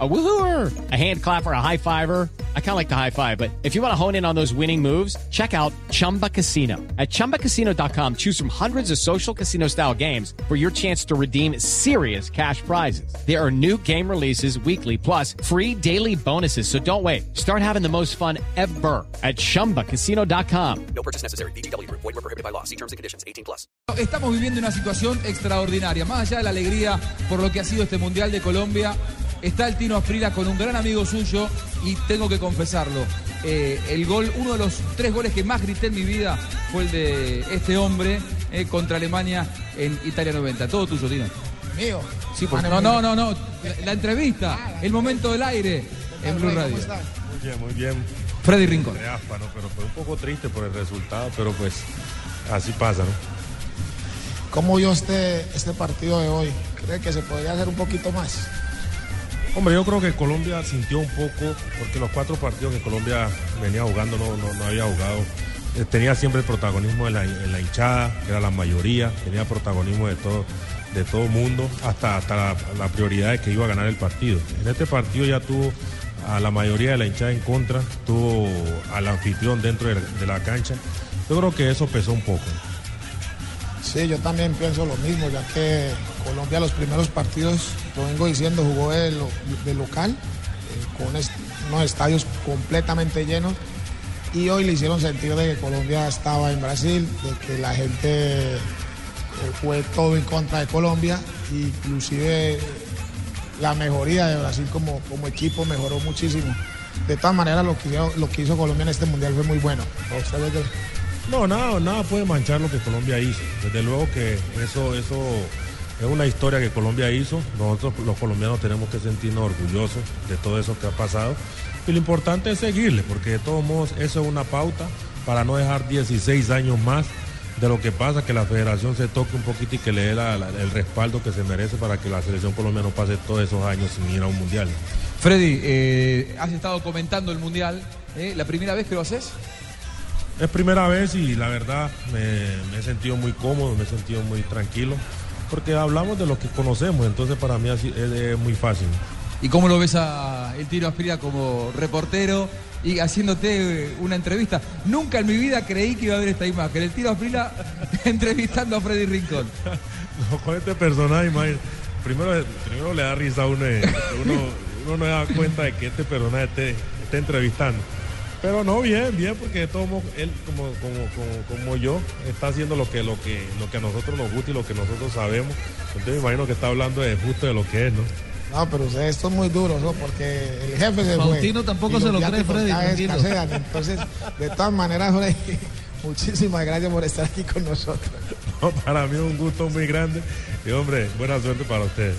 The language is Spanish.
A woohooer, a hand clapper, a high fiver. I kind of like the high five, but if you want to hone in on those winning moves, check out Chumba Casino. At chumbacasino.com, choose from hundreds of social casino style games for your chance to redeem serious cash prizes. There are new game releases weekly, plus free daily bonuses. So don't wait. Start having the most fun ever at chumbacasino.com. No purchase necessary. BGW. Void were prohibited by law. See terms and conditions. 18 plus. Estamos viviendo una situación extraordinaria. Más allá de la alegría por lo que ha sido este Mundial de Colombia, está el Tino Afrila con un gran amigo suyo y tengo que confesarlo. eh, el gol, uno de los tres goles que más grité en mi vida fue el de este hombre eh, contra Alemania en Italia 90. Todo tuyo, Tino. Mío. Sí, por- Mane, no, no, no, no. La, la entrevista, el momento del aire en Blue Radio. Muy bien, muy bien. Freddy Rincón. Pero fue un poco triste por el resultado, pero pues así pasa, ¿no? ¿Cómo vio este, este partido de hoy? ¿Cree que se podría hacer un poquito más? Hombre, yo creo que Colombia sintió un poco, porque los cuatro partidos que Colombia venía jugando no, no, había jugado. eh, Tenía siempre el protagonismo en la, hinchada, era la mayoría, tenía protagonismo de todo de todo mundo, hasta, hasta la, la prioridad de que iba a ganar el partido. En este partido ya tuvo a la mayoría de la hinchada en contra, tuvo al anfitrión dentro de, de la cancha. Yo creo que eso pesó un poco. Sí, yo también pienso lo mismo, ya que Colombia los primeros partidos, lo vengo diciendo, jugó de, lo- de local, eh, con est- unos estadios completamente llenos. Y hoy le hicieron sentir de que Colombia estaba en Brasil, de que la gente eh, fue todo en contra de Colombia, inclusive la mejoría de Brasil como, como equipo mejoró muchísimo. De todas maneras, lo que, hizo, lo que hizo Colombia en este mundial fue muy bueno. ¿Usted ve que- No, nada, nada puede manchar lo que Colombia hizo. Desde luego que eso, eso es una historia que Colombia hizo. Nosotros los colombianos tenemos que sentirnos orgullosos de todo eso que ha pasado. Y lo importante es seguirle, porque de todos modos eso es una pauta para no dejar 16 años más de lo que pasa, que la federación se toque un poquito y que le dé el respaldo que se merece para que la selección colombiana no pase todos esos años sin ir a un mundial. Freddy, eh, has estado comentando el Mundial. ¿eh? ¿La primera vez que lo haces? Es primera vez y la verdad me, me he sentido muy cómodo, me he sentido muy tranquilo, porque hablamos de lo que conocemos, entonces para mí así es, es muy fácil. ¿Y cómo lo ves a el Tino Asprila como reportero y haciéndote una entrevista? Nunca en mi vida creí que iba a haber esta imagen. El Tino Asprila entrevistando a Freddy Rincón. No, con este personaje, imagínate, primero, primero le da risa a uno, eh, uno, uno no se da cuenta de que este personaje esté, esté entrevistando. Pero no, bien, bien, porque de todos modos, él como, como, como, como yo está haciendo lo que, lo, que, lo que a nosotros nos gusta y lo que nosotros sabemos. Entonces me imagino que está hablando de justo de lo que es, ¿no? No, pero ustedes son muy duros, ¿no? Porque el jefe se fue. Faustino tampoco se lo cree, Freddy, escasean. Entonces, de todas maneras, Freddy, muchísimas gracias por estar aquí con nosotros. No, para mí es un gusto muy grande y hombre, buena suerte para ustedes.